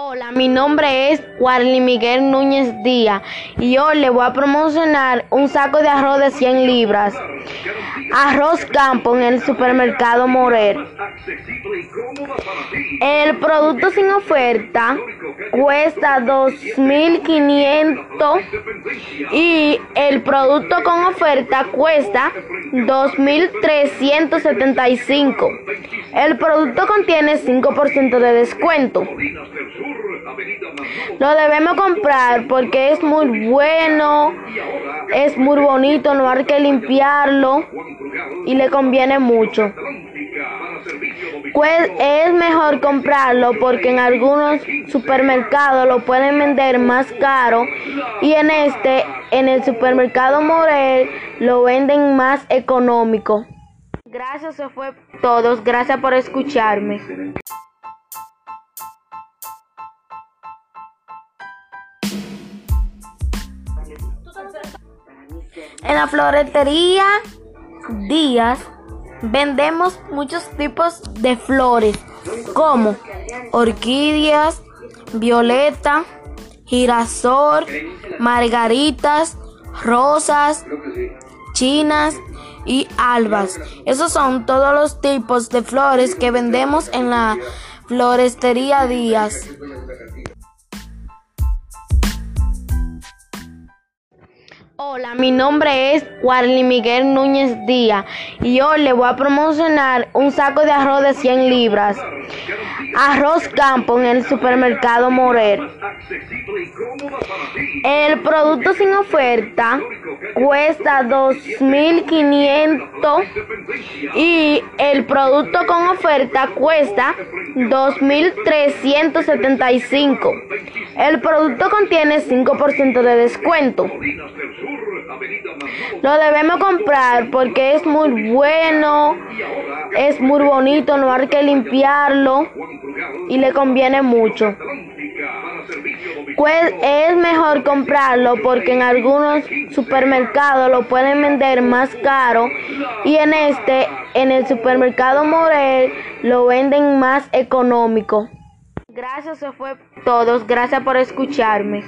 Hola, mi nombre es Warly Miguel Núñez Díaz y hoy le voy a promocionar un saco de arroz de 100 libras. Arroz Campo en el supermercado Morer. El producto sin oferta cuesta 2.500 y el producto con oferta cuesta 2.375. El producto contiene 5% de descuento. Lo debemos comprar porque es muy bueno, es muy bonito, no hay que limpiarlo y le conviene mucho. Pues es mejor comprarlo porque en algunos supermercados lo pueden vender más caro y en este, en el supermercado Morel, lo venden más económico. Gracias, eso fue todos. Gracias por escucharme. En la floretería Díaz vendemos muchos tipos de flores como orquídeas, violeta, girasol, margaritas, rosas, chinas y albas. Esos son todos los tipos de flores que vendemos en la florestería Díaz. Hola, mi nombre es Warly Miguel Núñez Díaz y hoy le voy a promocionar un saco de arroz de 100 libras. Arroz Campo en el supermercado Morer. El producto sin oferta cuesta 2.500 y el producto con oferta cuesta 2.375. El producto contiene 5% de descuento. Lo debemos comprar porque es muy bueno, es muy bonito, no hay que limpiarlo y le conviene mucho. Pues es mejor comprarlo porque en algunos supermercados lo pueden vender más caro y en este, en el supermercado Morel, lo venden más económico. Gracias, eso fue todos. Gracias por escucharme.